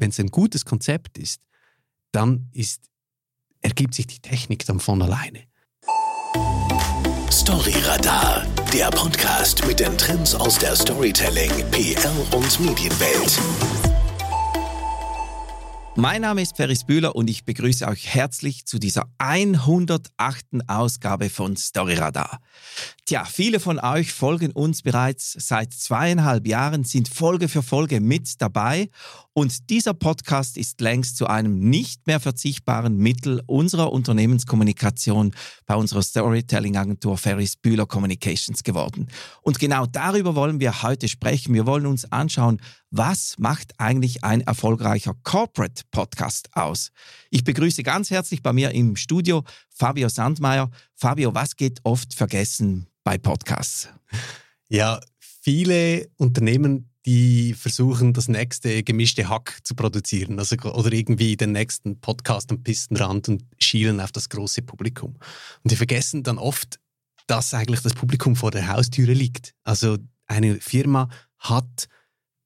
wenn es ein gutes Konzept ist, dann ist, ergibt sich die Technik dann von alleine. Storyradar, der Podcast mit den Trends aus der Storytelling, PR und Medienwelt. Mein Name ist Ferris Bühler und ich begrüße euch herzlich zu dieser 108. Ausgabe von Storyradar. Tja, viele von euch folgen uns bereits seit zweieinhalb Jahren, sind Folge für Folge mit dabei und dieser Podcast ist längst zu einem nicht mehr verzichtbaren Mittel unserer Unternehmenskommunikation bei unserer Storytelling-Agentur Ferris Bühler Communications geworden. Und genau darüber wollen wir heute sprechen. Wir wollen uns anschauen, was macht eigentlich ein erfolgreicher Corporate Podcast aus? Ich begrüße ganz herzlich bei mir im Studio Fabio Sandmeier. Fabio, was geht oft vergessen bei Podcasts? Ja, viele Unternehmen, die versuchen, das nächste gemischte Hack zu produzieren also, oder irgendwie den nächsten Podcast am Pistenrand und schielen auf das große Publikum. Und die vergessen dann oft, dass eigentlich das Publikum vor der Haustüre liegt. Also eine Firma hat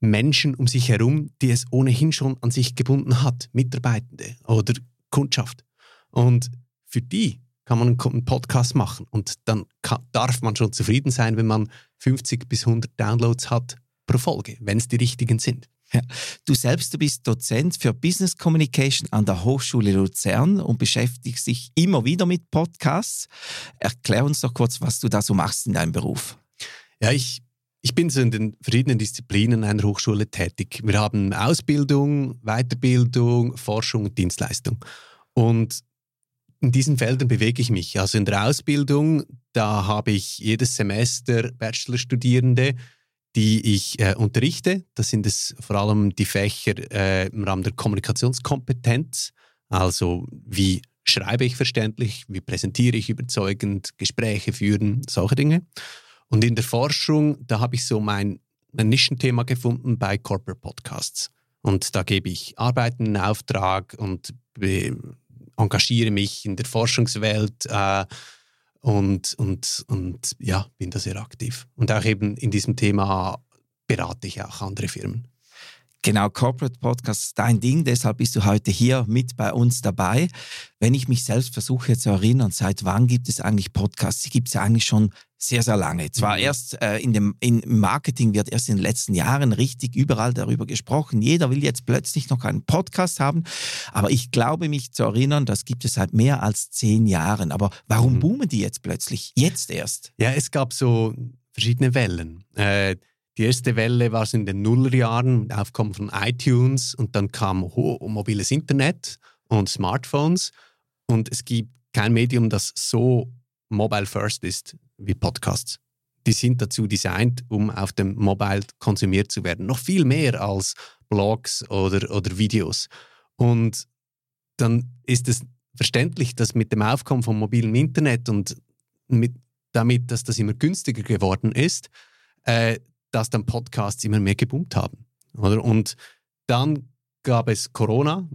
Menschen um sich herum, die es ohnehin schon an sich gebunden hat, Mitarbeitende oder Kundschaft. Und für die kann man einen Podcast machen und dann kann, darf man schon zufrieden sein, wenn man 50 bis 100 Downloads hat pro Folge, wenn es die richtigen sind. Ja. Du selbst du bist Dozent für Business Communication an der Hochschule Luzern und beschäftigst dich immer wieder mit Podcasts. Erklär uns doch kurz, was du da so machst in deinem Beruf. Ja, ich ich bin so in den verschiedenen Disziplinen einer Hochschule tätig. Wir haben Ausbildung, Weiterbildung, Forschung und Dienstleistung. Und in diesen Feldern bewege ich mich. Also in der Ausbildung, da habe ich jedes Semester Bachelorstudierende, die ich äh, unterrichte. Das sind es vor allem die Fächer äh, im Rahmen der Kommunikationskompetenz. Also wie schreibe ich verständlich, wie präsentiere ich überzeugend, Gespräche führen, solche Dinge. Und in der Forschung, da habe ich so mein, mein Nischenthema gefunden bei Corporate Podcasts. Und da gebe ich Arbeiten in Auftrag und engagiere mich in der Forschungswelt äh, und, und, und ja, bin da sehr aktiv. Und auch eben in diesem Thema berate ich auch andere Firmen. Genau, Corporate Podcast ist dein Ding, deshalb bist du heute hier mit bei uns dabei. Wenn ich mich selbst versuche zu erinnern, seit wann gibt es eigentlich Podcasts? Die gibt es ja eigentlich schon sehr, sehr lange. Zwar mhm. erst äh, in dem in Marketing wird erst in den letzten Jahren richtig überall darüber gesprochen. Jeder will jetzt plötzlich noch einen Podcast haben. Aber ich glaube mich zu erinnern, das gibt es seit mehr als zehn Jahren. Aber warum mhm. boomen die jetzt plötzlich? Jetzt erst? Ja, es gab so verschiedene Wellen. Äh, die erste Welle war so in den Nullerjahren, Aufkommen von iTunes und dann kam mobiles Internet und Smartphones und es gibt kein Medium, das so mobile first ist wie Podcasts. Die sind dazu designt, um auf dem Mobile konsumiert zu werden. Noch viel mehr als Blogs oder, oder Videos. Und dann ist es verständlich, dass mit dem Aufkommen von mobilem Internet und mit, damit, dass das immer günstiger geworden ist, äh, dass dann Podcasts immer mehr geboomt haben. Oder? Und dann gab es Corona.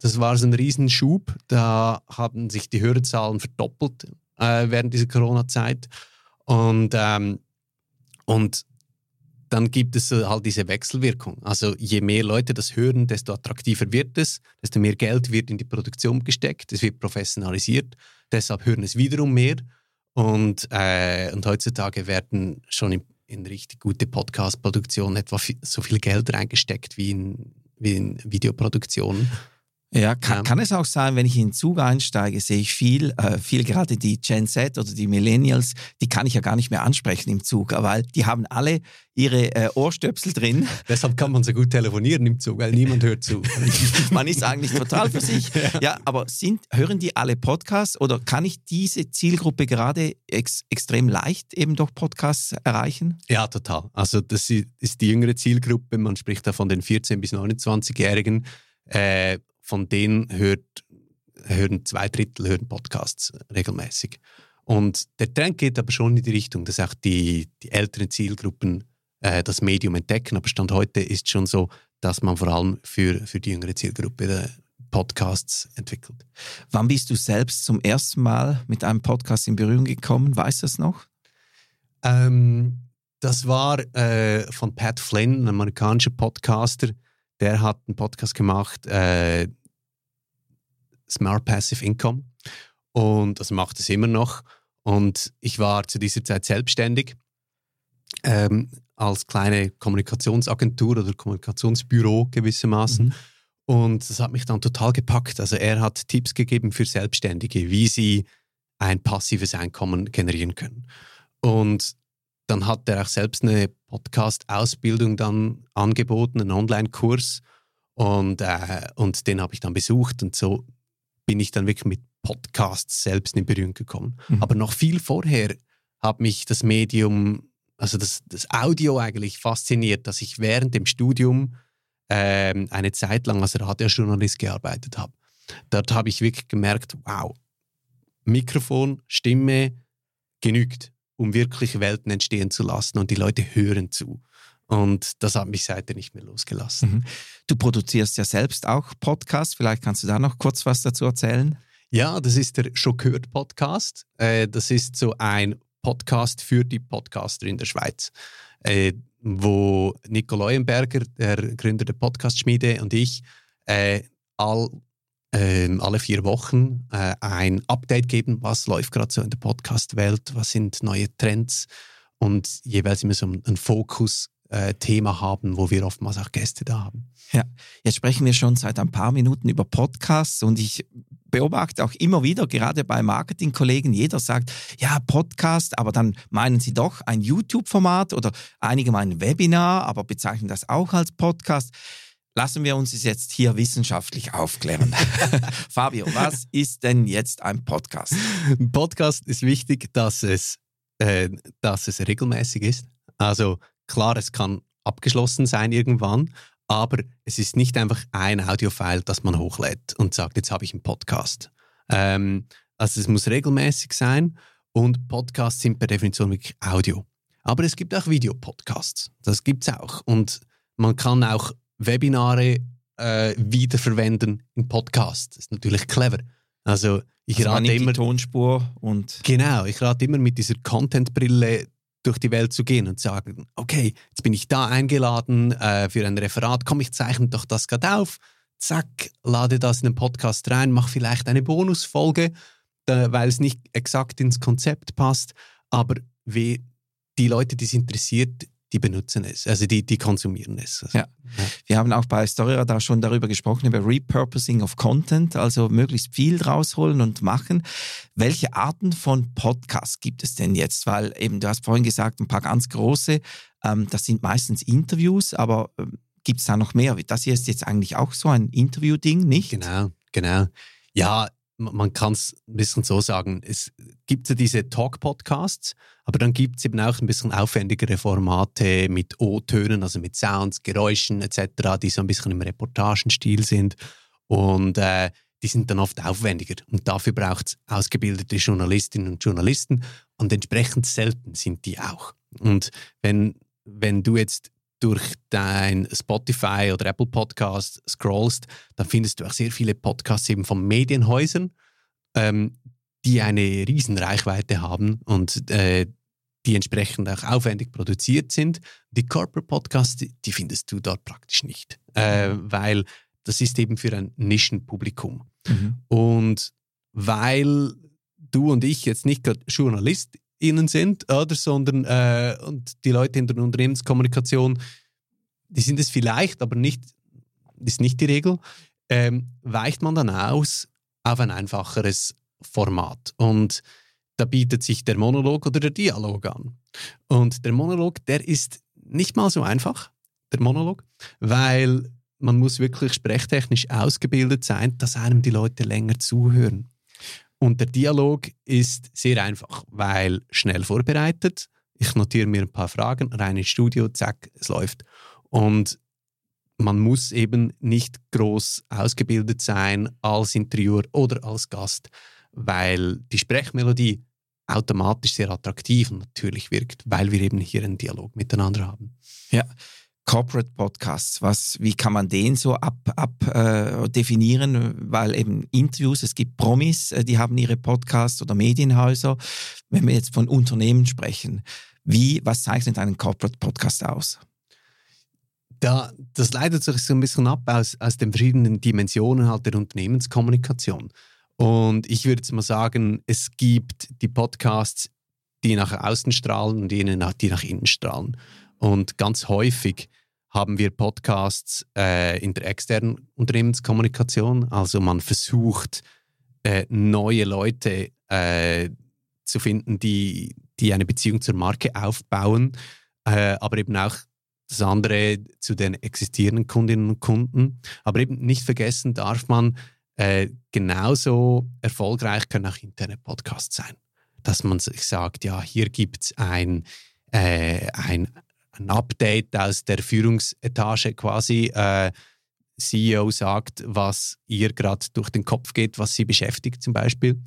Das war so ein Riesenschub. Da haben sich die Hörerzahlen verdoppelt äh, während dieser Corona-Zeit. Und, ähm, und dann gibt es halt diese Wechselwirkung. Also je mehr Leute das hören, desto attraktiver wird es, desto mehr Geld wird in die Produktion gesteckt, es wird professionalisiert, deshalb hören es wiederum mehr. Und, äh, und heutzutage werden schon im in richtig gute Podcast-Produktion etwa so viel Geld reingesteckt wie in, wie in Videoproduktionen. Ja, kann, kann, es auch sein, wenn ich in den Zug einsteige, sehe ich viel, äh, viel gerade die Gen Z oder die Millennials, die kann ich ja gar nicht mehr ansprechen im Zug, weil die haben alle ihre äh, Ohrstöpsel drin. Deshalb kann man so gut telefonieren im Zug, weil niemand hört zu. man ist eigentlich total für sich. Ja, ja aber sind, hören die alle Podcasts oder kann ich diese Zielgruppe gerade ex, extrem leicht eben durch Podcasts erreichen? Ja, total. Also das ist die jüngere Zielgruppe, man spricht da von den 14- bis 29-Jährigen. Äh, von denen hört, hören zwei Drittel hören Podcasts regelmäßig. Und der Trend geht aber schon in die Richtung, dass auch die, die älteren Zielgruppen äh, das Medium entdecken. Aber Stand heute ist schon so, dass man vor allem für, für die jüngere Zielgruppe äh, Podcasts entwickelt. Wann bist du selbst zum ersten Mal mit einem Podcast in Berührung gekommen? Weißt du das noch? Ähm, das war äh, von Pat Flynn, ein amerikanischer Podcaster, der hat einen Podcast gemacht, äh, Smart Passive Income. Und das macht es immer noch. Und ich war zu dieser Zeit selbstständig ähm, als kleine Kommunikationsagentur oder Kommunikationsbüro gewissermaßen. Mhm. Und das hat mich dann total gepackt. Also er hat Tipps gegeben für Selbstständige, wie sie ein passives Einkommen generieren können. Und dann hat er auch selbst eine Podcast-Ausbildung dann angeboten, einen Online-Kurs. Und, äh, und den habe ich dann besucht. Und so bin ich dann wirklich mit Podcasts selbst in Berührung gekommen. Mhm. Aber noch viel vorher hat mich das Medium, also das, das Audio eigentlich fasziniert, dass ich während dem Studium ähm, eine Zeit lang als Radiojournalist gearbeitet habe. Dort habe ich wirklich gemerkt, wow, Mikrofon, Stimme genügt, um wirklich Welten entstehen zu lassen und die Leute hören zu. Und das hat mich seitdem nicht mehr losgelassen. Mhm. Du produzierst ja selbst auch Podcasts. Vielleicht kannst du da noch kurz was dazu erzählen? Ja, das ist der Schockhört Podcast. Äh, das ist so ein Podcast für die Podcaster in der Schweiz, äh, wo Nico Leuenberger, der Gründer der Podcast-Schmiede, und ich äh, all, ähm, alle vier Wochen ein Update geben, was läuft gerade so in der Podcast-Welt, was sind neue Trends und jeweils immer so einen Fokus äh, Thema haben, wo wir oftmals auch Gäste da haben. Ja, jetzt sprechen wir schon seit ein paar Minuten über Podcasts und ich beobachte auch immer wieder, gerade bei Marketingkollegen, jeder sagt, ja, Podcast, aber dann meinen sie doch ein YouTube-Format oder einige meinen Webinar, aber bezeichnen das auch als Podcast. Lassen wir uns es jetzt hier wissenschaftlich aufklären. Fabio, was ist denn jetzt ein Podcast? Ein Podcast ist wichtig, dass es, äh, dass es regelmäßig ist. Also Klar, es kann abgeschlossen sein irgendwann, aber es ist nicht einfach ein Audiofile, das man hochlädt und sagt, jetzt habe ich einen Podcast. Ähm, also es muss regelmäßig sein und Podcasts sind per Definition wirklich Audio. Aber es gibt auch Videopodcasts. Das gibt es auch. Und man kann auch Webinare äh, wiederverwenden in Podcasts. Das ist natürlich clever. Also ich also rate immer Tonspur und genau. Ich rate immer mit dieser Content-Brille durch die Welt zu gehen und sagen, okay, jetzt bin ich da eingeladen äh, für ein Referat, komm, ich zeichne doch das gerade auf, zack, lade das in den Podcast rein, mach vielleicht eine Bonusfolge, äh, weil es nicht exakt ins Konzept passt, aber wie die Leute, die es interessiert, die benutzen es, also die, die konsumieren es. Also, ja. ja. Wir haben auch bei Storyradar schon darüber gesprochen, über Repurposing of Content, also möglichst viel rausholen und machen. Welche Arten von Podcasts gibt es denn jetzt? Weil eben, du hast vorhin gesagt, ein paar ganz große, ähm, das sind meistens Interviews, aber ähm, gibt es da noch mehr? Das hier ist jetzt eigentlich auch so ein Interview-Ding, nicht? Genau, genau. Ja, man kann es ein bisschen so sagen, es gibt ja diese Talk-Podcasts, aber dann gibt es eben auch ein bisschen aufwendigere Formate mit O-Tönen, also mit Sounds, Geräuschen etc., die so ein bisschen im Reportagenstil sind. Und äh, die sind dann oft aufwendiger. Und dafür braucht es ausgebildete Journalistinnen und Journalisten. Und entsprechend selten sind die auch. Und wenn, wenn du jetzt durch dein Spotify oder Apple Podcast scrollst, dann findest du auch sehr viele Podcasts eben von Medienhäusern, ähm, die eine riesen Reichweite haben und äh, die entsprechend auch aufwendig produziert sind. Die Corporate Podcasts, die, die findest du dort praktisch nicht, äh, weil das ist eben für ein Nischenpublikum. Mhm. Und weil du und ich jetzt nicht gerade Journalist ihnen sind, oder, sondern äh, und die Leute in der Unternehmenskommunikation, die sind es vielleicht, aber nicht, ist nicht die Regel, ähm, weicht man dann aus auf ein einfacheres Format. Und da bietet sich der Monolog oder der Dialog an. Und der Monolog, der ist nicht mal so einfach, der Monolog, weil man muss wirklich sprechtechnisch ausgebildet sein, dass einem die Leute länger zuhören. Und der Dialog ist sehr einfach, weil schnell vorbereitet. Ich notiere mir ein paar Fragen, rein ins Studio, zack, es läuft. Und man muss eben nicht groß ausgebildet sein als Interviewer oder als Gast, weil die Sprechmelodie automatisch sehr attraktiv und natürlich wirkt, weil wir eben hier einen Dialog miteinander haben. Ja, Corporate Podcasts, was, wie kann man den so ab, ab äh, definieren? Weil eben Interviews, es gibt Promis, äh, die haben ihre Podcasts oder Medienhäuser. Wenn wir jetzt von Unternehmen sprechen, wie, was zeichnet einen Corporate Podcast aus? da, das leitet sich so ein bisschen ab aus, aus den verschiedenen Dimensionen halt der Unternehmenskommunikation. Und ich würde jetzt mal sagen, es gibt die Podcasts, die nach außen strahlen und die nach innen strahlen. Und ganz häufig haben wir Podcasts äh, in der externen Unternehmenskommunikation. Also man versucht, äh, neue Leute äh, zu finden, die, die eine Beziehung zur Marke aufbauen, äh, aber eben auch das andere zu den existierenden Kundinnen und Kunden. Aber eben nicht vergessen darf man, äh, genauso erfolgreich können auch interne Podcasts sein. Dass man sich sagt, ja, hier gibt es ein, äh, ein, ein Update aus der Führungsetage quasi. Äh, CEO sagt, was ihr gerade durch den Kopf geht, was sie beschäftigt zum Beispiel.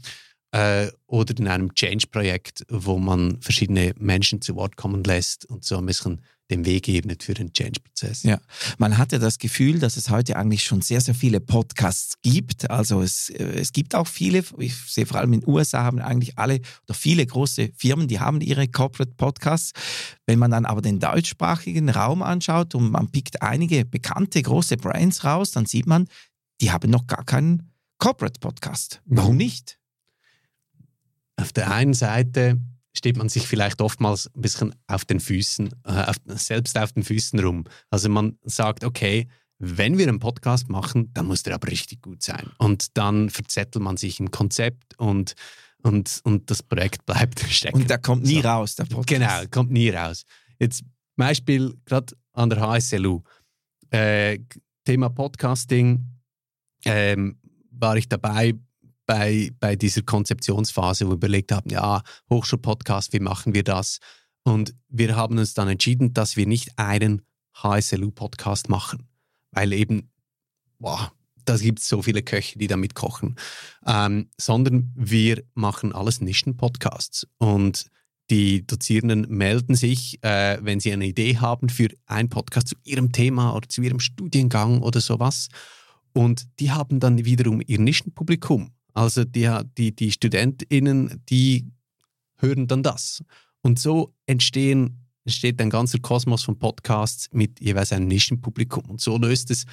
Äh, oder in einem Change-Projekt, wo man verschiedene Menschen zu Wort kommen lässt und so ein bisschen den Weg ebnet für den Change-Prozess. Ja, man hat ja das Gefühl, dass es heute eigentlich schon sehr, sehr viele Podcasts gibt. Also es, äh, es gibt auch viele, ich sehe vor allem in den USA haben eigentlich alle oder viele große Firmen, die haben ihre Corporate Podcasts. Wenn man dann aber den deutschsprachigen Raum anschaut und man pickt einige bekannte große Brands raus, dann sieht man, die haben noch gar keinen Corporate Podcast. Warum mhm. nicht? Auf der einen Seite steht man sich vielleicht oftmals ein bisschen auf den Füßen, äh, auf, selbst auf den Füßen rum. Also man sagt, okay, wenn wir einen Podcast machen, dann muss der aber richtig gut sein. Und dann verzettelt man sich im Konzept und, und, und das Projekt bleibt stecken. Und der kommt nie so. raus, der Podcast. Genau, kommt nie raus. Jetzt Beispiel gerade an der HSLU. Äh, Thema Podcasting ähm, war ich dabei bei, bei dieser Konzeptionsphase, wo wir überlegt haben, ja, Hochschulpodcast, wie machen wir das? Und wir haben uns dann entschieden, dass wir nicht einen HSLU-Podcast machen, weil eben, boah, da gibt es so viele Köche, die damit kochen, ähm, sondern wir machen alles Nischen-Podcasts. Und die Dozierenden melden sich, äh, wenn sie eine Idee haben für einen Podcast zu ihrem Thema oder zu ihrem Studiengang oder sowas. Und die haben dann wiederum ihr Nischenpublikum. Also die, die, die StudentInnen, die hören dann das. Und so entstehen, entsteht ein ganzer Kosmos von Podcasts mit jeweils einem Nischenpublikum. Und so löst es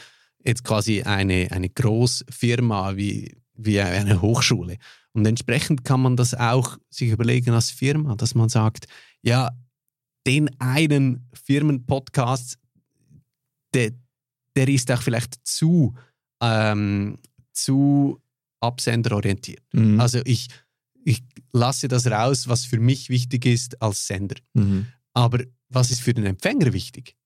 jetzt quasi eine, eine Großfirma wie, wie eine Hochschule. Und entsprechend kann man das auch sich überlegen als Firma, dass man sagt, ja, den einen Firmenpodcast, der, der ist auch vielleicht zu, ähm, zu absenderorientiert. Mhm. Also ich, ich lasse das raus, was für mich wichtig ist als Sender. Mhm. Aber was ist für den Empfänger wichtig?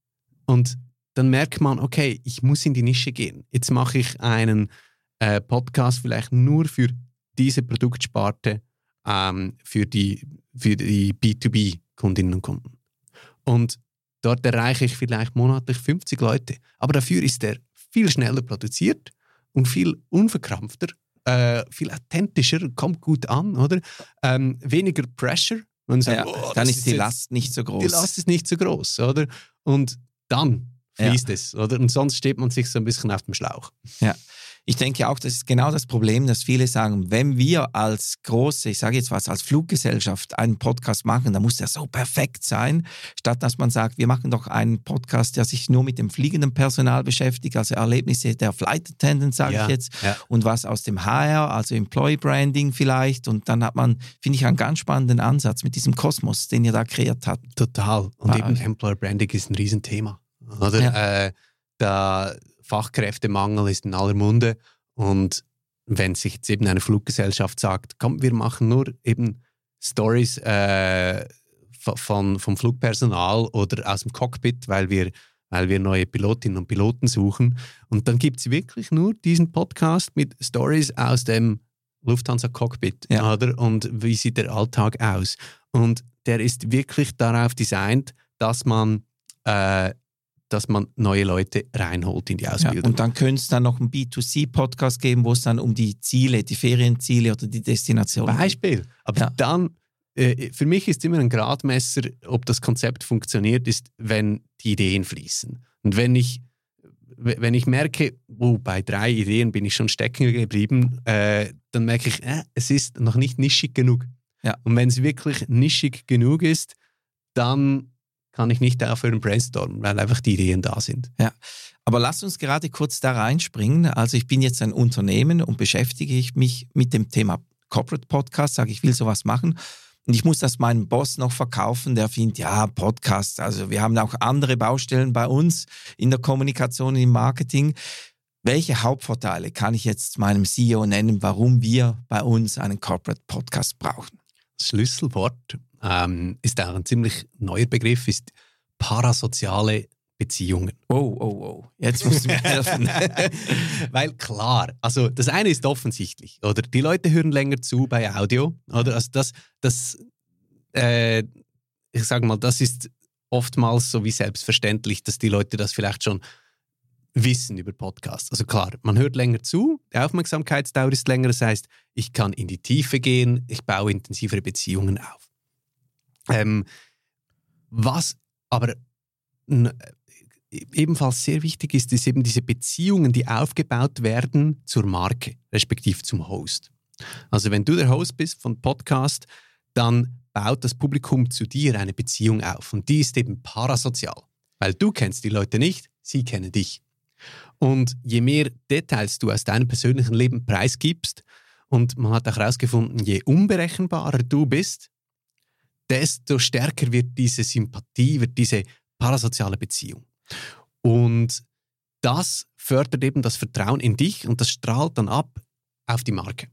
Und dann merkt man, okay, ich muss in die Nische gehen. Jetzt mache ich einen äh, Podcast vielleicht nur für diese Produktsparte, ähm, für die, für die B2B-Kundinnen und Kunden. Und dort erreiche ich vielleicht monatlich 50 Leute. Aber dafür ist der viel schneller produziert und viel unverkrampfter äh, viel authentischer, kommt gut an, oder? Ähm, weniger Pressure. Man sagt, ja, oh, dann ist die Last nicht so groß. Die Last ist nicht so groß, oder? Und dann fließt ja. es, oder? Und sonst steht man sich so ein bisschen auf dem Schlauch. Ja. Ich denke auch, das ist genau das Problem, dass viele sagen, wenn wir als große, ich sage jetzt was, als Fluggesellschaft einen Podcast machen, dann muss der so perfekt sein, statt dass man sagt, wir machen doch einen Podcast, der sich nur mit dem fliegenden Personal beschäftigt, also Erlebnisse der Flight Attendant, sage ja, ich jetzt, ja. und was aus dem HR, also Employee Branding vielleicht. Und dann hat man, finde ich, einen ganz spannenden Ansatz mit diesem Kosmos, den ihr da kreiert habt. Total. Und War eben Employer Branding ist ein Riesenthema. Oder? Ja. Äh, da Fachkräftemangel ist in aller Munde. Und wenn sich jetzt eben eine Fluggesellschaft sagt, komm, wir machen nur eben Stories äh, von, vom Flugpersonal oder aus dem Cockpit, weil wir, weil wir neue Pilotinnen und Piloten suchen. Und dann gibt es wirklich nur diesen Podcast mit Stories aus dem Lufthansa-Cockpit, ja. oder? Und wie sieht der Alltag aus? Und der ist wirklich darauf designt, dass man äh, dass man neue Leute reinholt in die Ausbildung. Ja, und dann könnte es dann noch einen B2C-Podcast geben, wo es dann um die Ziele, die Ferienziele oder die Destination geht. Beispiel. Aber ja. dann, äh, für mich ist immer ein Gradmesser, ob das Konzept funktioniert, ist, wenn die Ideen fließen. Und wenn ich, wenn ich merke, oh, bei drei Ideen bin ich schon stecken geblieben, äh, dann merke ich, äh, es ist noch nicht nischig genug. Ja. Und wenn es wirklich nischig genug ist, dann kann ich nicht aufhören brainstormen, weil einfach die Ideen da sind. Ja, aber lass uns gerade kurz da reinspringen. Also ich bin jetzt ein Unternehmen und beschäftige mich mit dem Thema Corporate Podcast, sage ich will sowas machen. Und ich muss das meinem Boss noch verkaufen, der findet, ja, Podcast, also wir haben auch andere Baustellen bei uns in der Kommunikation, im Marketing. Welche Hauptvorteile kann ich jetzt meinem CEO nennen, warum wir bei uns einen Corporate Podcast brauchen? Schlüsselwort ähm, ist auch ein ziemlich neuer Begriff, ist parasoziale Beziehungen. Oh, oh, oh. Jetzt musst du mir helfen. Weil klar, also das eine ist offensichtlich, oder? Die Leute hören länger zu bei Audio, oder? Also das, das äh, ich sage mal, das ist oftmals so wie selbstverständlich, dass die Leute das vielleicht schon wissen über Podcasts. Also klar, man hört länger zu, die Aufmerksamkeitsdauer ist länger, das heißt, ich kann in die Tiefe gehen, ich baue intensivere Beziehungen auf. Ähm, was aber ebenfalls sehr wichtig ist, ist eben diese Beziehungen, die aufgebaut werden zur Marke, respektive zum Host. Also wenn du der Host bist von Podcast, dann baut das Publikum zu dir eine Beziehung auf und die ist eben parasozial, weil du kennst die Leute nicht, sie kennen dich. Und je mehr Details du aus deinem persönlichen Leben preisgibst, und man hat auch herausgefunden, je unberechenbarer du bist, desto stärker wird diese Sympathie, wird diese parasoziale Beziehung. Und das fördert eben das Vertrauen in dich und das strahlt dann ab auf die Marke.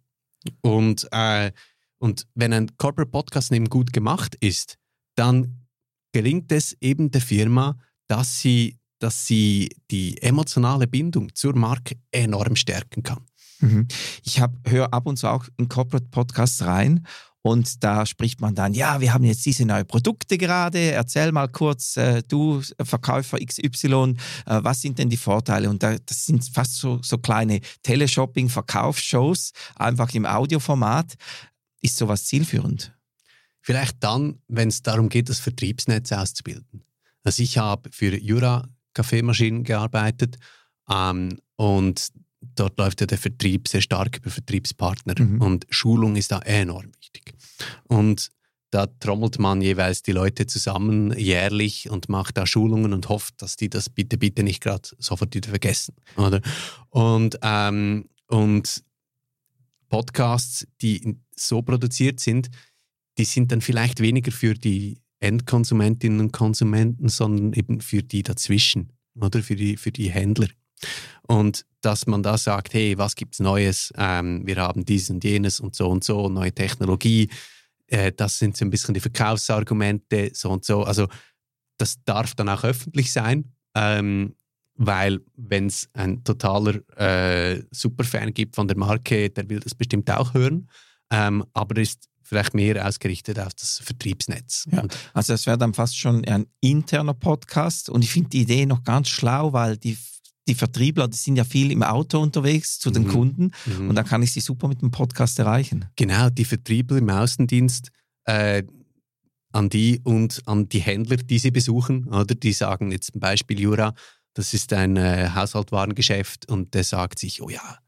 Und, äh, und wenn ein Corporate Podcast eben gut gemacht ist, dann gelingt es eben der Firma, dass sie, dass sie die emotionale Bindung zur Marke enorm stärken kann. Mhm. Ich höre ab und zu auch in Corporate Podcasts rein und da spricht man dann, ja, wir haben jetzt diese neuen Produkte gerade, erzähl mal kurz, äh, du Verkäufer XY, äh, was sind denn die Vorteile? Und da, das sind fast so, so kleine Teleshopping-Verkaufsshows, einfach im Audioformat. Ist sowas zielführend? Vielleicht dann, wenn es darum geht, das Vertriebsnetz auszubilden. Also ich habe für Jura Kaffeemaschinen gearbeitet ähm, und dort läuft ja der Vertrieb sehr stark über Vertriebspartner mhm. und Schulung ist da enorm wichtig. Und da trommelt man jeweils die Leute zusammen jährlich und macht da Schulungen und hofft, dass die das bitte, bitte nicht gerade sofort wieder vergessen. Oder? Und, ähm, und Podcasts, die so produziert sind, die sind dann vielleicht weniger für die Endkonsumentinnen und Konsumenten, sondern eben für die dazwischen oder für die, für die Händler. Und dass man da sagt, hey, was gibt's Neues? Ähm, wir haben dies und jenes und so und so, neue Technologie. Äh, das sind so ein bisschen die Verkaufsargumente, so und so. Also das darf dann auch öffentlich sein, ähm, weil wenn es ein totaler äh, Superfan gibt von der Marke, der will das bestimmt auch hören. Ähm, aber ist vielleicht mehr ausgerichtet auf das Vertriebsnetz. Ja, also es wäre dann fast schon ein interner Podcast und ich finde die Idee noch ganz schlau, weil die die Vertriebler, die sind ja viel im Auto unterwegs zu den mhm. Kunden mhm. und da kann ich sie super mit dem Podcast erreichen. Genau, die Vertriebler im Außendienst, äh, an die und an die Händler, die sie besuchen, oder die sagen jetzt zum Beispiel Jura, das ist ein äh, Haushaltwarengeschäft und der sagt sich, oh ja,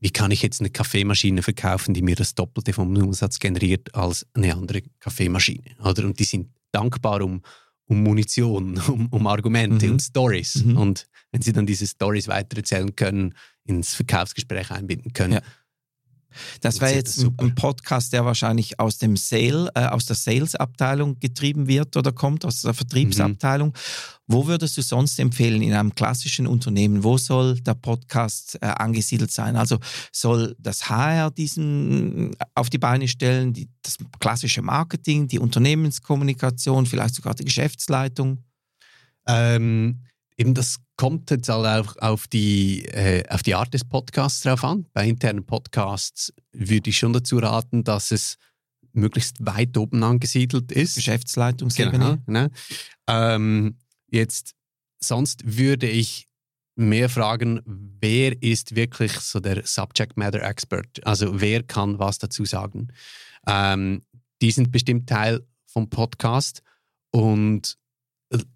wie kann ich jetzt eine Kaffeemaschine verkaufen, die mir das Doppelte vom Umsatz generiert als eine andere Kaffeemaschine, oder? Und die sind dankbar um um Munition, um, um Argumente mhm. und Stories. Mhm. Und wenn sie dann diese Stories weitererzählen können, ins Verkaufsgespräch einbinden können. Ja. Das wäre jetzt das ein Podcast, der wahrscheinlich aus dem Sale, äh, aus der Sales-Abteilung getrieben wird oder kommt, aus der Vertriebsabteilung. Mhm. Wo würdest du sonst empfehlen in einem klassischen Unternehmen? Wo soll der Podcast äh, angesiedelt sein? Also soll das HR diesen äh, auf die Beine stellen, die, das klassische Marketing, die Unternehmenskommunikation, vielleicht sogar die Geschäftsleitung? Ähm, eben das kommt jetzt halt auch auf die, äh, auf die Art des Podcasts drauf an. Bei internen Podcasts würde ich schon dazu raten, dass es möglichst weit oben angesiedelt ist. Geschäftsleitungsebene. Genau, genau. Ähm, jetzt, sonst würde ich mehr fragen, wer ist wirklich so der Subject Matter Expert? Also wer kann was dazu sagen? Ähm, die sind bestimmt Teil vom Podcast und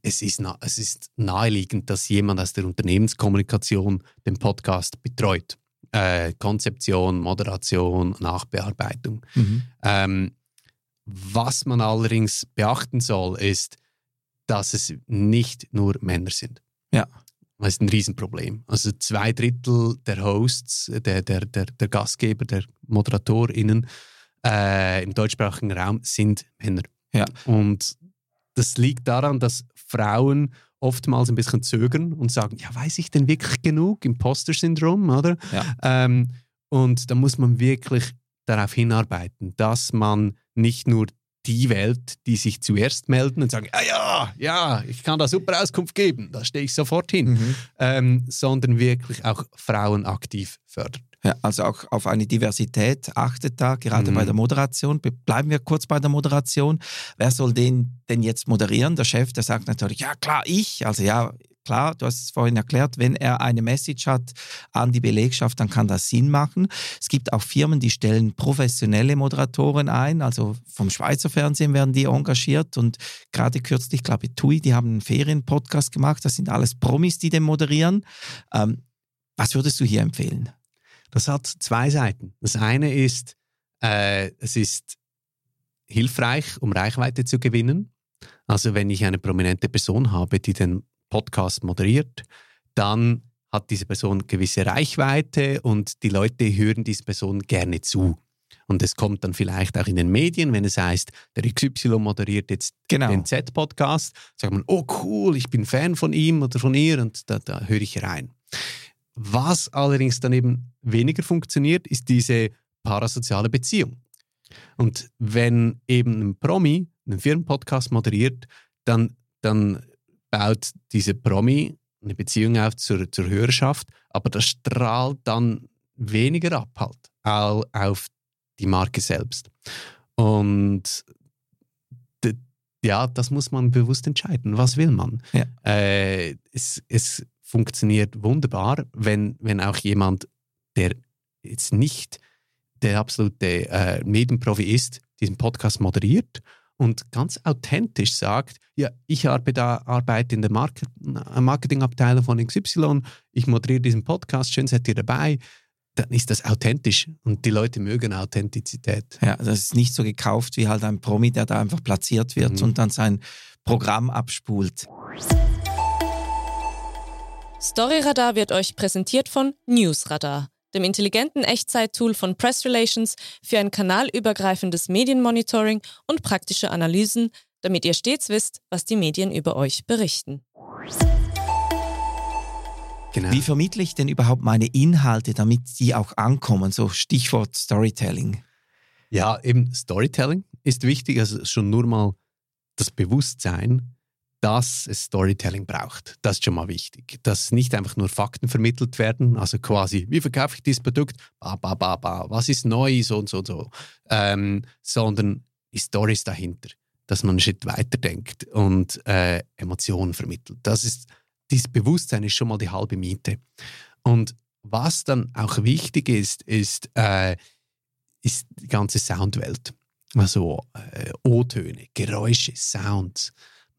es ist, es ist naheliegend, dass jemand aus der Unternehmenskommunikation den Podcast betreut. Äh, Konzeption, Moderation, Nachbearbeitung. Mhm. Ähm, was man allerdings beachten soll, ist, dass es nicht nur Männer sind. Ja. Das ist ein Riesenproblem. Also zwei Drittel der Hosts, der, der, der, der Gastgeber, der ModeratorInnen äh, im deutschsprachigen Raum sind Männer. Ja. Und das liegt daran, dass Frauen oftmals ein bisschen zögern und sagen, ja, weiß ich denn wirklich genug? Imposter-Syndrom, oder? Ja. Ähm, und da muss man wirklich darauf hinarbeiten, dass man nicht nur die wählt, die sich zuerst melden und sagen, ah ja, ja, ich kann da super Auskunft geben, da stehe ich sofort hin, Mhm. ähm, sondern wirklich auch Frauen aktiv fördert. Ja, also auch auf eine Diversität achtet da, gerade Mhm. bei der Moderation. Be- Bleiben wir kurz bei der Moderation. Wer soll den denn jetzt moderieren? Der Chef, der sagt natürlich, ja klar, ich. Also ja, klar, du hast es vorhin erklärt, wenn er eine Message hat an die Belegschaft, dann kann das Sinn machen. Es gibt auch Firmen, die stellen professionelle Moderatoren ein, also vom Schweizer Fernsehen werden die engagiert und gerade kürzlich, glaube ich, TUI, die haben einen Ferienpodcast gemacht, das sind alles Promis, die den moderieren. Ähm, was würdest du hier empfehlen? Das hat zwei Seiten. Das eine ist, äh, es ist hilfreich, um Reichweite zu gewinnen. Also wenn ich eine prominente Person habe, die den Podcast moderiert, dann hat diese Person gewisse Reichweite und die Leute hören dieser Person gerne zu. Und es kommt dann vielleicht auch in den Medien, wenn es heißt, der XY moderiert jetzt Genau. den Z-Podcast, sagt man, oh cool, ich bin Fan von ihm oder von ihr und da, da höre ich rein. Was allerdings dann eben weniger funktioniert, ist diese parasoziale Beziehung. Und wenn eben ein Promi einen Firmenpodcast moderiert, dann, dann baut diese Promi eine Beziehung auf zur, zur Hörerschaft, aber das strahlt dann weniger ab halt au- auf die Marke selbst. Und ja, das muss man bewusst entscheiden. Was will man? Ja. Äh, es, es funktioniert wunderbar, wenn, wenn auch jemand, der jetzt nicht der absolute äh, Medienprofi ist, diesen Podcast moderiert und ganz authentisch sagt, ja, ich arbeite, arbeite in der Market Marketingabteilung von XY, ich moderiere diesen Podcast, schön seid ihr dabei, dann ist das authentisch und die Leute mögen Authentizität. Ja, das ist nicht so gekauft wie halt ein Promi, der da einfach platziert wird Mhm. und dann sein Programm abspult. Storyradar wird euch präsentiert von Newsradar, dem intelligenten Echtzeit-Tool von Press Relations für ein kanalübergreifendes Medienmonitoring und praktische Analysen, damit ihr stets wisst, was die Medien über euch berichten. Genau. Wie vermittle ich denn überhaupt meine Inhalte, damit die auch ankommen? So Stichwort Storytelling. Ja, eben Storytelling ist wichtig, also schon nur mal das Bewusstsein, dass es Storytelling braucht. Das ist schon mal wichtig. Dass nicht einfach nur Fakten vermittelt werden, also quasi, wie verkaufe ich dieses Produkt, ba, ba, ba, ba, was ist neu, so und so und so, ähm, sondern die Stories dahinter, dass man einen Schritt weiter denkt und äh, Emotionen vermittelt. Das ist, dieses Bewusstsein ist schon mal die halbe Miete. Und was dann auch wichtig ist, ist, äh, ist die ganze Soundwelt. Also äh, O-Töne, Geräusche, Sounds.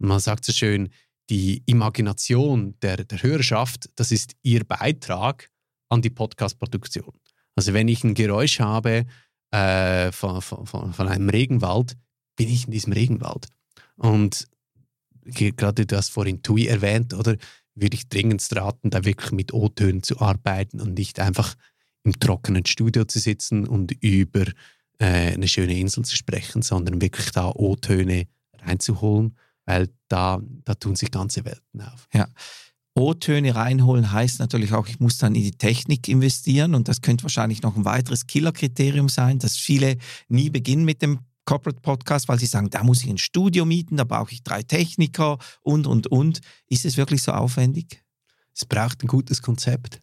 Man sagt so schön, die Imagination der, der Hörerschaft, das ist ihr Beitrag an die Podcast-Produktion. Also wenn ich ein Geräusch habe äh, von, von, von einem Regenwald, bin ich in diesem Regenwald. Und ge- gerade du hast vorhin TUI erwähnt, oder? Würde ich dringend raten, da wirklich mit O-Tönen zu arbeiten und nicht einfach im trockenen Studio zu sitzen und über äh, eine schöne Insel zu sprechen, sondern wirklich da O-Töne reinzuholen, weil da, da tun sich ganze Welten auf. O-Töne reinholen heißt natürlich auch, ich muss dann in die Technik investieren und das könnte wahrscheinlich noch ein weiteres Killerkriterium sein, dass viele nie beginnen mit dem Corporate Podcast, weil sie sagen, da muss ich ein Studio mieten, da brauche ich drei Techniker und, und, und. Ist es wirklich so aufwendig? Es braucht ein gutes Konzept.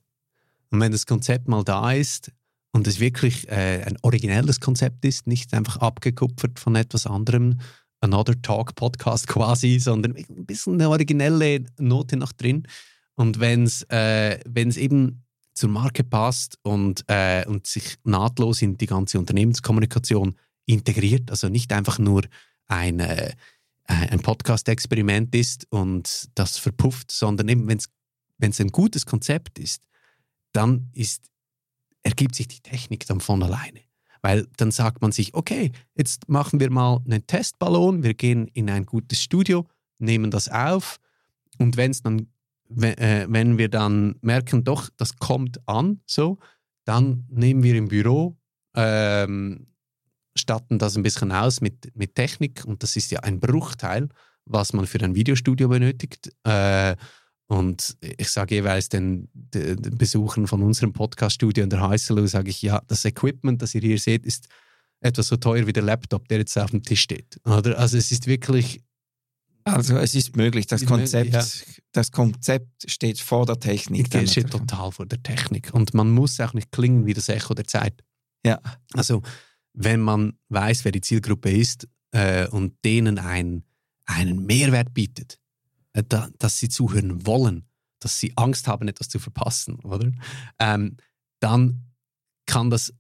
Und wenn das Konzept mal da ist und es wirklich äh, ein originelles Konzept ist, nicht einfach abgekupfert von etwas anderem, Another Talk Podcast quasi, sondern ein bisschen eine originelle Note noch drin. Und wenn es äh, eben zur Marke passt und, äh, und sich nahtlos in die ganze Unternehmenskommunikation integriert, also nicht einfach nur ein, äh, ein Podcast-Experiment ist und das verpufft, sondern eben, wenn es ein gutes Konzept ist, dann ist, ergibt sich die Technik dann von alleine. Weil dann sagt man sich, okay, jetzt machen wir mal einen Testballon, wir gehen in ein gutes Studio, nehmen das auf und wenn es dann, äh, wenn wir dann merken, doch, das kommt an, so, dann nehmen wir im Büro, ähm, statten das ein bisschen aus mit, mit Technik und das ist ja ein Bruchteil, was man für ein Videostudio benötigt. Äh, und ich sage jeweils den, den, Besuchern von unserem Podcaststudio in der Heißelu, sage ich, ja, das Equipment, das ihr hier seht, ist etwa so teuer wie der Laptop, der jetzt auf dem Tisch steht. Oder? Also es ist wirklich... Also es ist möglich, das Konzept, ja. das Konzept steht vor der Technik. Es steht total vor der Technik. Und man muss auch nicht klingen wie das Echo der Zeit. Ja. Also wenn man weiß, wer die Zielgruppe ist äh, und denen ein, einen Mehrwert bietet, da, dass sie zuhören wollen, dass sie Angst haben, etwas zu verpassen, oder? Ähm, dann kann das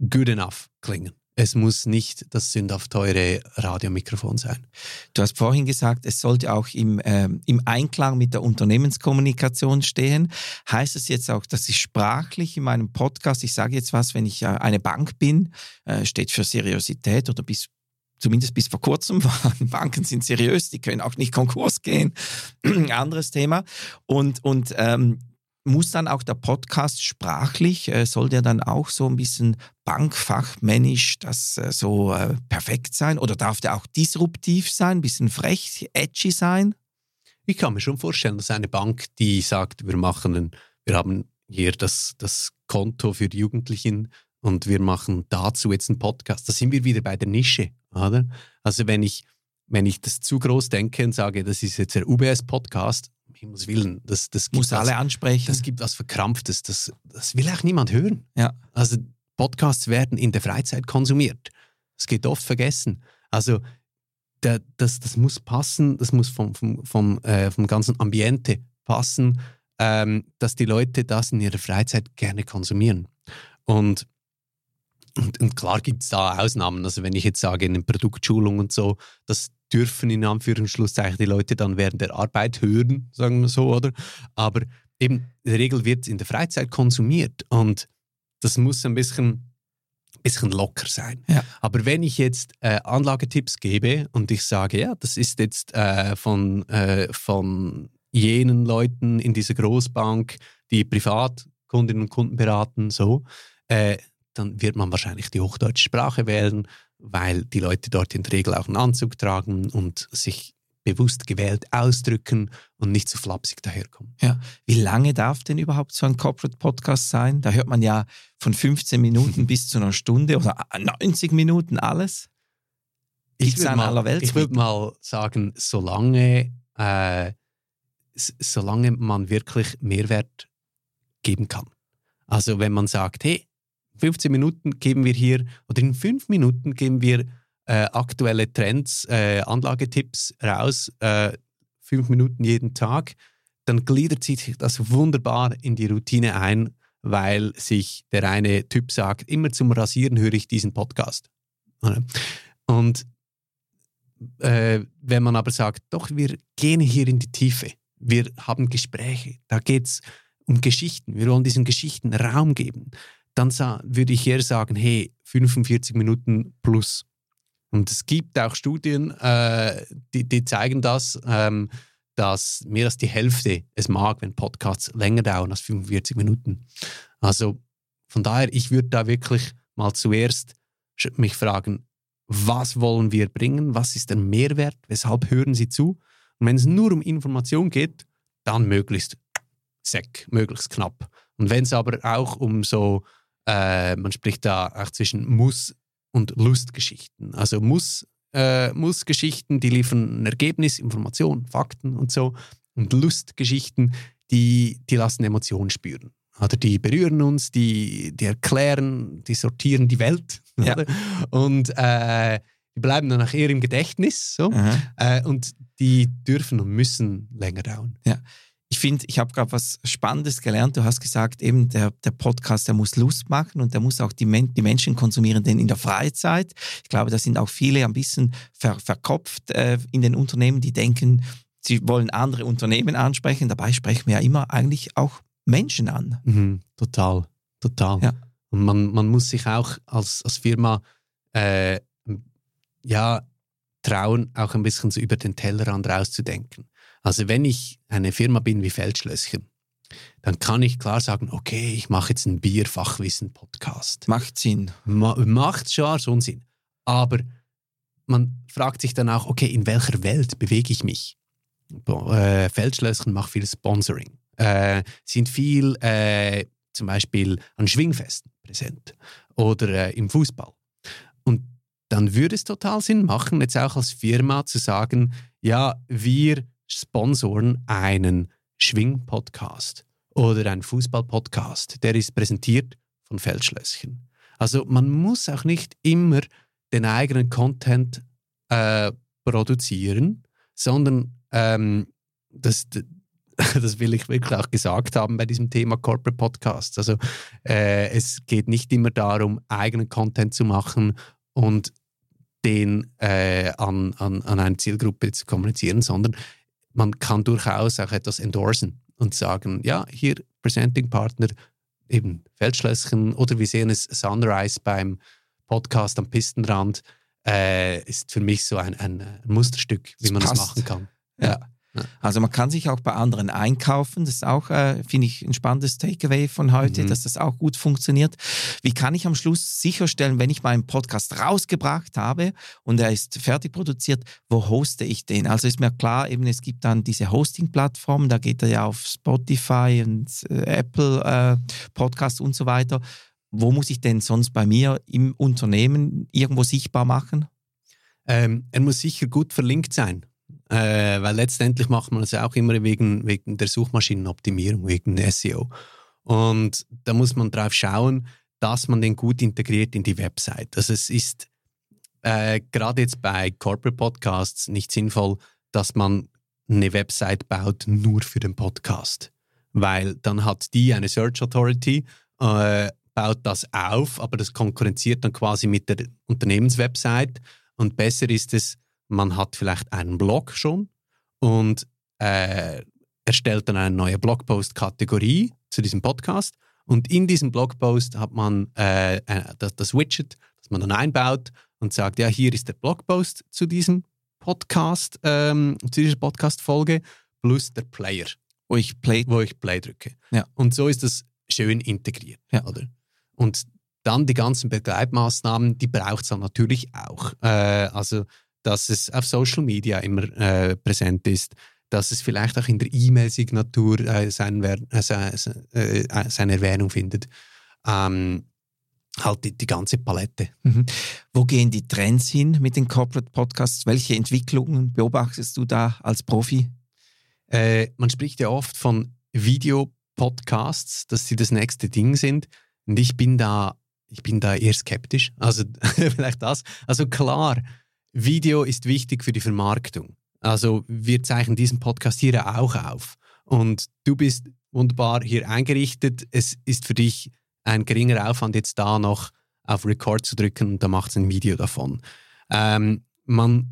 good enough klingen. Es muss nicht das sündhaft teure Radiomikrofon sein. Du hast vorhin gesagt, es sollte auch im, äh, im Einklang mit der Unternehmenskommunikation stehen. Heißt es jetzt auch, dass ich sprachlich in meinem Podcast, ich sage jetzt was, wenn ich äh, eine Bank bin, äh, steht für Seriosität oder bis zumindest bis vor kurzem waren Banken sind seriös, die können auch nicht Konkurs gehen. Anderes Thema. Und, und ähm, muss dann auch der Podcast sprachlich, äh, soll der dann auch so ein bisschen bankfachmännisch das äh, so äh, perfekt sein? Oder darf der auch disruptiv sein, ein bisschen frech, edgy sein? Ich kann mir schon vorstellen, dass eine Bank, die sagt, wir machen, einen, wir haben hier das, das Konto für Jugendlichen und wir machen dazu jetzt einen Podcast. Da sind wir wieder bei der Nische, oder? Also wenn ich, wenn ich das zu groß denke und sage, das ist jetzt der UBS-Podcast, Himmels Willen, das, das muss was, alle ansprechen. Das gibt was Verkrampftes, das, das will auch niemand hören. Ja. Also Podcasts werden in der Freizeit konsumiert. Das geht oft vergessen. Also der, das, das muss passen, das muss vom, vom, vom, äh, vom ganzen Ambiente passen, ähm, dass die Leute das in ihrer Freizeit gerne konsumieren. Und und, und, klar gibt es da Ausnahmen. Also wenn ich jetzt sage, in den Produktschulungen und so, das dürfen in Anführungsschlusszeichen die Leute dann während der Arbeit hören, sagen wir so, oder? Aber eben, in der Regel wird in der Freizeit konsumiert und das muss ein bisschen, bisschen locker sein. Ja. Aber wenn ich jetzt äh, Anlagetipps gebe und ich sage, ja, das ist jetzt äh, von, äh, von jenen Leuten in dieser Großbank, die Privatkundinnen und Kunden beraten, so, äh, dann wird man wahrscheinlich die hochdeutsche Sprache wählen weil die Leute dort in der Regel auch einen Anzug tragen und sich bewusst gewählt ausdrücken und nicht zu so flapsig daherkommen. Ja. Wie lange darf denn überhaupt so ein Corporate Podcast sein? Da hört man ja von 15 Minuten bis zu einer Stunde oder 90 Minuten alles. ich würde mal, würd mal sagen, solange, äh, solange man wirklich Mehrwert geben kann. Also wenn man sagt, hey, 15 Minuten geben wir hier, oder in 5 Minuten geben wir äh, aktuelle Trends, äh, Anlagetipps raus, äh, 5 Minuten jeden Tag, dann gliedert sich das wunderbar in die Routine ein, weil sich der eine Typ sagt, immer zum Rasieren höre ich diesen Podcast. Und äh, wenn man aber sagt, doch, wir gehen hier in die Tiefe, wir haben Gespräche, da geht es um Geschichten, wir wollen diesen Geschichten Raum geben dann würde ich eher sagen, hey, 45 Minuten plus. Und es gibt auch Studien, äh, die, die, zeigen das, ähm, dass mehr als die Hälfte es mag, wenn Podcasts länger dauern als 45 Minuten. Also von daher, ich würde da wirklich mal zuerst mich fragen, was wollen wir bringen? Was ist der Mehrwert? Weshalb hören Sie zu? Und wenn es nur um Information geht, dann möglichst sec, möglichst knapp. Und wenn es aber auch um so äh, man spricht da auch zwischen Muss- und Lustgeschichten. Also Muss, äh, Muss-Geschichten, die liefern ein Ergebnis, Information, Fakten und so. Und Lustgeschichten, die, die lassen Emotionen spüren. Oder die berühren uns, die, die erklären, die sortieren die Welt. Ja. Und äh, die bleiben dann auch eher im Gedächtnis. So. Äh, und die dürfen und müssen länger dauern. Ja ich finde, ich habe gerade was Spannendes gelernt. Du hast gesagt, eben der, der Podcast, der muss Lust machen und der muss auch die, Men die Menschen konsumieren, denn in der Freizeit. Ich glaube, da sind auch viele ein bisschen ver verkopft äh, in den Unternehmen, die denken, sie wollen andere Unternehmen ansprechen. Dabei sprechen wir ja immer eigentlich auch Menschen an. Mhm, total, total. Ja. Und man, man muss sich auch als, als Firma äh, ja trauen, auch ein bisschen so über den Tellerrand rauszudenken. Also wenn ich eine Firma bin wie Feldschlösschen, dann kann ich klar sagen, okay, ich mache jetzt einen Bierfachwissen-Podcast. Macht Sinn. Ma macht schon so Sinn. Aber man fragt sich dann auch, okay, in welcher Welt bewege ich mich? Äh, Feldschlösschen macht viel Sponsoring, äh, sind viel äh, zum Beispiel an Schwingfesten präsent oder äh, im Fußball. Und dann würde es total Sinn machen, jetzt auch als Firma zu sagen, ja, wir sponsoren einen Schwing-Podcast oder einen Fußball-Podcast. Der ist präsentiert von Feldschlösschen. Also man muss auch nicht immer den eigenen Content äh, produzieren, sondern ähm, das, das will ich wirklich auch gesagt haben bei diesem Thema Corporate Podcasts. Also äh, es geht nicht immer darum, eigenen Content zu machen und den äh, an, an, an eine Zielgruppe zu kommunizieren, sondern man kann durchaus auch etwas endorsen und sagen, ja, hier Presenting Partner, eben Feldschlösschen oder wir sehen es Sunrise beim Podcast am Pistenrand, äh, ist für mich so ein, ein Musterstück, wie das man passt. das machen kann. ja. ja. Also man kann sich auch bei anderen einkaufen. Das ist auch, äh, finde ich, ein spannendes Takeaway von heute, mhm. dass das auch gut funktioniert. Wie kann ich am Schluss sicherstellen, wenn ich meinen Podcast rausgebracht habe und er ist fertig produziert, wo hoste ich den? Also ist mir klar, eben es gibt dann diese Hosting-Plattformen, da geht er ja auf Spotify und äh, Apple äh, Podcast und so weiter. Wo muss ich denn sonst bei mir im Unternehmen irgendwo sichtbar machen? Ähm, er muss sicher gut verlinkt sein. Äh, weil letztendlich macht man es ja auch immer wegen, wegen der Suchmaschinenoptimierung, wegen SEO. Und da muss man drauf schauen, dass man den gut integriert in die Website. Also es ist äh, gerade jetzt bei Corporate Podcasts nicht sinnvoll, dass man eine Website baut nur für den Podcast. Weil dann hat die eine Search Authority, äh, baut das auf, aber das konkurrenziert dann quasi mit der Unternehmenswebsite. Und besser ist es, man hat vielleicht einen Blog schon und äh, erstellt dann eine neue Blogpost-Kategorie zu diesem Podcast. Und in diesem Blogpost hat man äh, äh, das, das, Widget, das man dann einbaut und sagt, ja, hier ist der Blogpost zu diesem Podcast, ähm, zu dieser Podcast-Folge plus der Player. Wo ich Play, wo ich Play drücke. Ja. Und so ist das schön integriert. Ja. Oder? Und dann die ganzen Begleitmaßnahmen, die braucht es dann natürlich auch. Äh, also dass es auf Social Media immer äh, präsent ist, dass es vielleicht auch in der E-Mail-Signatur äh, sein, äh, äh, seine Erwähnung findet. Ähm, halt die, die, ganze Palette. Mhm. Wo gehen die Trends hin mit den Corporate Podcasts? Welche Entwicklungen beobachtest du da als Profi? Äh, man spricht ja oft von Videopodcasts, dass sie das nächste Ding sind. Und ich bin da, ich bin da eher skeptisch. Also vielleicht das. Also klar, Video ist wichtig für die Vermarktung. Also wir zeichnen diesen Podcast hier auch auf. Und du bist wunderbar hier eingerichtet. Es ist für dich ein geringer Aufwand, jetzt da noch auf Record zu drücken und da macht es ein Video davon. Ähm, man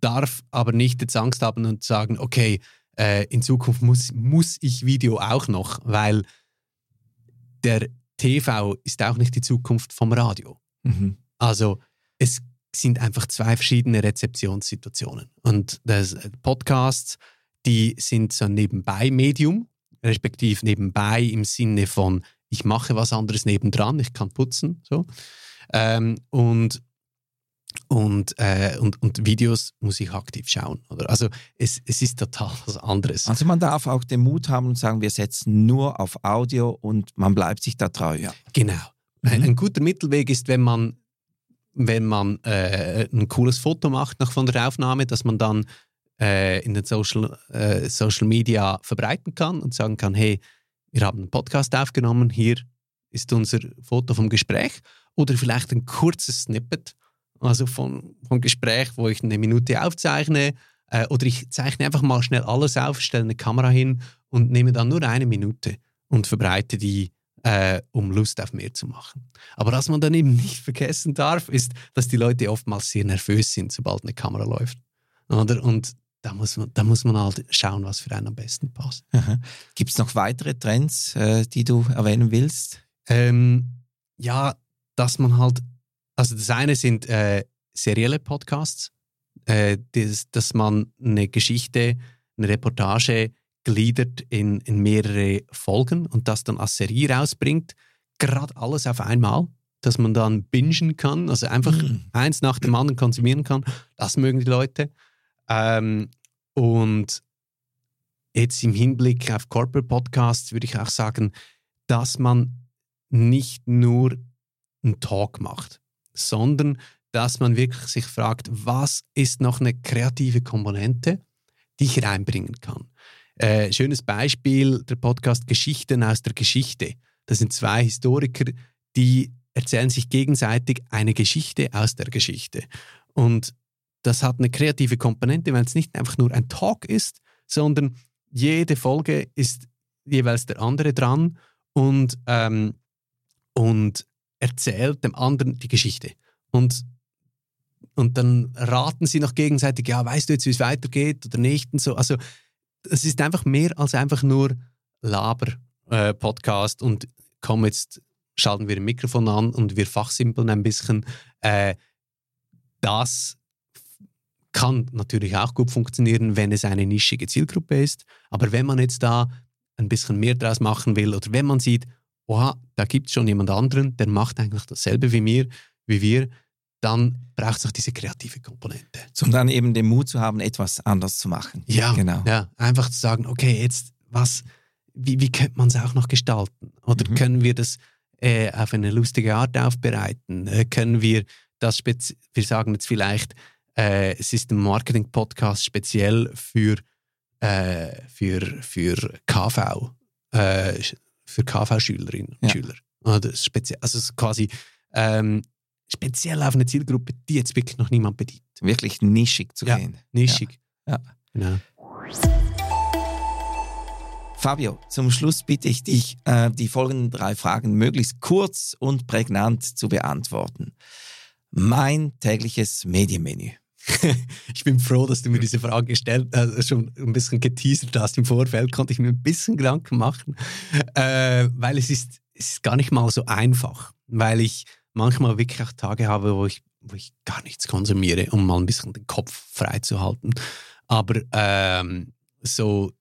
darf aber nicht jetzt Angst haben und sagen, okay, äh, in Zukunft muss, muss ich Video auch noch, weil der TV ist auch nicht die Zukunft vom Radio. Mhm. Also es sind einfach zwei verschiedene Rezeptionssituationen. Und das äh, Podcasts, die sind so ein Nebenbei-Medium, respektive nebenbei im Sinne von, ich mache was anderes nebendran, ich kann putzen. So. Ähm, und, und, äh, und, und Videos muss ich aktiv schauen. Oder? Also es, es ist total was anderes. Also man darf auch den Mut haben und sagen, wir setzen nur auf Audio und man bleibt sich da treu. Ja. Genau. Mhm. Ein, ein guter Mittelweg ist, wenn man wenn man äh, ein cooles Foto macht nach von der Aufnahme, dass man dann äh, in den Social, äh, Social Media verbreiten kann und sagen kann, hey, wir haben einen Podcast aufgenommen, hier ist unser Foto vom Gespräch. Oder vielleicht ein kurzes Snippet, also von, vom Gespräch, wo ich eine Minute aufzeichne äh, oder ich zeichne einfach mal schnell alles auf, stelle eine Kamera hin und nehme dann nur eine Minute und verbreite die äh, um Lust auf mehr zu machen. Aber was man dann eben nicht vergessen darf, ist, dass die Leute oftmals sehr nervös sind, sobald eine Kamera läuft. Oder? Und da muss, man, da muss man halt schauen, was für einen am besten passt. Gibt es noch weitere Trends, äh, die du erwähnen willst? Ähm, ja, dass man halt, also das eine sind äh, serielle Podcasts, äh, das, dass man eine Geschichte, eine Reportage gliedert in, in mehrere Folgen und das dann als Serie rausbringt. Gerade alles auf einmal, dass man dann bingen kann, also einfach Mhm. eins nach dem anderen konsumieren kann. Das mögen die Leute. Ähm, und jetzt im Hinblick auf Corporate Podcasts würde ich auch sagen, dass man nicht nur einen Talk macht, sondern dass man wirklich sich fragt, was ist noch eine kreative Komponente, die ich reinbringen kann. Äh, schönes Beispiel, der Podcast Geschichten aus der Geschichte. Das sind zwei Historiker, die erzählen sich gegenseitig eine Geschichte aus der Geschichte. Und das hat eine kreative Komponente, weil es nicht einfach nur ein Talk ist, sondern jede Folge ist jeweils der andere dran und, ähm, und erzählt dem anderen die Geschichte. Und, und dann raten sie noch gegenseitig, ja, weißt du jetzt, wie es weitergeht oder nicht und so. Also es ist einfach mehr als einfach nur Laber-Podcast und komm jetzt, schalten wir ein Mikrofon an und wir fachsimpeln ein bisschen. Äh, das kann natürlich auch gut funktionieren, wenn es eine nischige Zielgruppe ist. Aber wenn man jetzt da ein bisschen mehr draus machen will oder wenn man sieht, oha, da gibt es schon jemand anderen, der macht eigentlich dasselbe wie mir, wie wir, dann braucht es auch diese kreative Komponente. Um dann eben den Mut zu haben, etwas anders zu machen. Ja, genau. Ja, einfach zu sagen, okay, jetzt was, wie, wie könnte man es auch noch gestalten? Oder Mhm. können wir das äh, auf eine lustige Art aufbereiten? Äh, können wir das spezi wir sagen jetzt vielleicht, äh, es ist ein Marketing-Podcast speziell für, äh, für, für KV, äh, für KV-Schülerinnen und Ja. Schüler. Oder speziell, also quasi ähm, speziell auf eine Zielgruppe, die jetzt wirklich noch niemand bedient. Wirklich nischig zu Ja. gehen. Nischig. Ja. Genau. Fabio, zum Schluss bitte ich dich, äh, die folgenden drei Fragen möglichst kurz und prägnant zu beantworten. Mein tägliches Medienmenü. Ich bin froh, dass du mir diese Frage gestellt hast, schon ein bisschen geteasert hast im Vorfeld, konnte ich mir ein bisschen Gedanken machen, äh, weil es ist, es ist gar nicht mal so einfach, weil ich manchmal wirklich auch Tage habe, wo ich, wo ich gar nichts konsumiere, um mal ein bisschen den Kopf frei zu halten. Aber ähm, so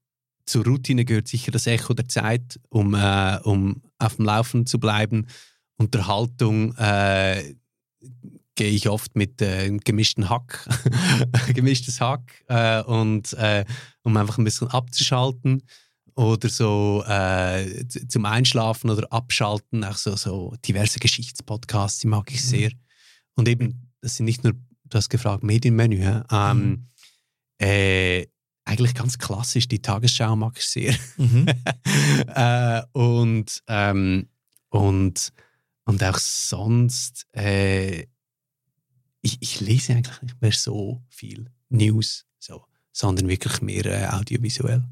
zur Routine gehört sicher das Echo der Zeit, um, äh, um auf dem Laufen zu bleiben. Unterhaltung äh, gehe ich oft mit äh, gemischten Hack, gemischtes Hack äh, und äh, um einfach ein bisschen abzuschalten oder so äh, zum Einschlafen oder Abschalten, auch so, so diverse Geschichtspodcasts, die mag ich sehr. Und eben, das sind nicht nur, du hast gefragt, Medienmenü, ähm, äh, eigentlich ganz klassisch, die Tagesschau mag ich sehr. äh, und, ähm, und, und auch sonst, äh, ich, ich lese eigentlich nicht mehr so viel News, so, sondern wirklich mehr äh, audiovisuell.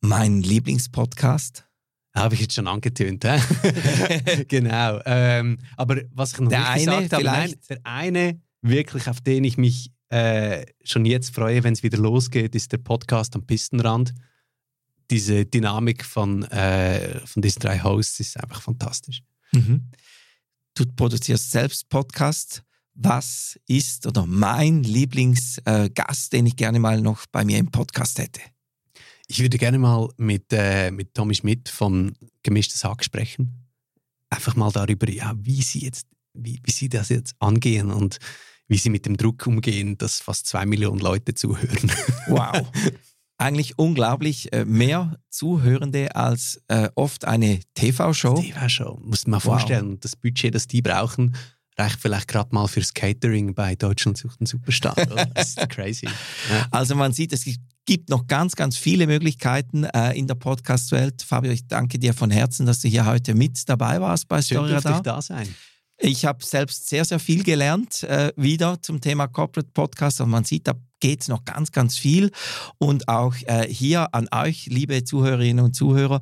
Mein Lieblingspodcast. Habe ich jetzt schon angetönt, hä? genau. Ähm, aber was ich noch Der nicht eine gesagt habe, nein, der eine wirklich, auf den ich mich äh, schon jetzt freue, wenn es wieder losgeht, ist der Podcast am Pistenrand. Diese Dynamik von, äh, von diesen drei Hosts ist einfach fantastisch. Mhm. Du produzierst selbst Podcast. Was ist oder mein Lieblingsgast, äh, den ich gerne mal noch bei mir im Podcast hätte? Ich würde gerne mal mit, äh, mit Tommy Schmidt von Gemischtes Hack sprechen. Einfach mal darüber, ja, wie sie jetzt, wie, wie sie das jetzt angehen und wie sie mit dem Druck umgehen, dass fast zwei Millionen Leute zuhören. Wow. Eigentlich unglaublich. äh, Mehr Zuhörende als äh, oft eine TV-Show. TV-Show, musst du mal Wow. vorstellen. Das Budget, das die brauchen, reicht vielleicht gerade mal fürs Catering bei Deutschland sucht einen Superstar. das ist crazy. Ja. Also man sieht, es gibt noch ganz, ganz viele Möglichkeiten äh, in der Podcast-Welt. Fabio, ich danke dir von Herzen, dass du hier heute mit dabei warst bei Schön, Storyradar. ich da sein. Ich habe selbst sehr, sehr viel gelernt äh, wieder zum Thema Corporate Podcast und man sieht, da geht noch ganz, ganz viel. Und auch äh, hier an euch, liebe Zuhörerinnen und Zuhörer,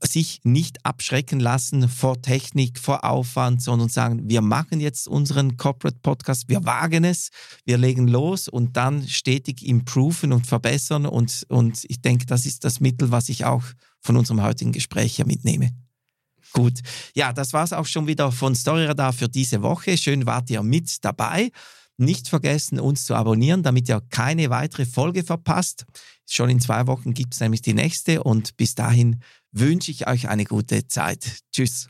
sich nicht abschrecken lassen vor Technik, vor Aufwand, sondern sagen, wir machen jetzt unseren Corporate Podcast, wir wagen es, wir legen los und dann stetig improven und verbessern. Und, und ich denke, das ist das Mittel, was ich auch von unserem heutigen Gespräch hier mitnehme. Gut, ja, das war's auch schon wieder von Storyradar für diese Woche. Schön wart ihr mit dabei. Nicht vergessen, uns zu abonnieren, damit ihr keine weitere Folge verpasst. Schon in zwei Wochen gibt es nämlich die nächste und bis dahin wünsche ich euch eine gute Zeit. Tschüss.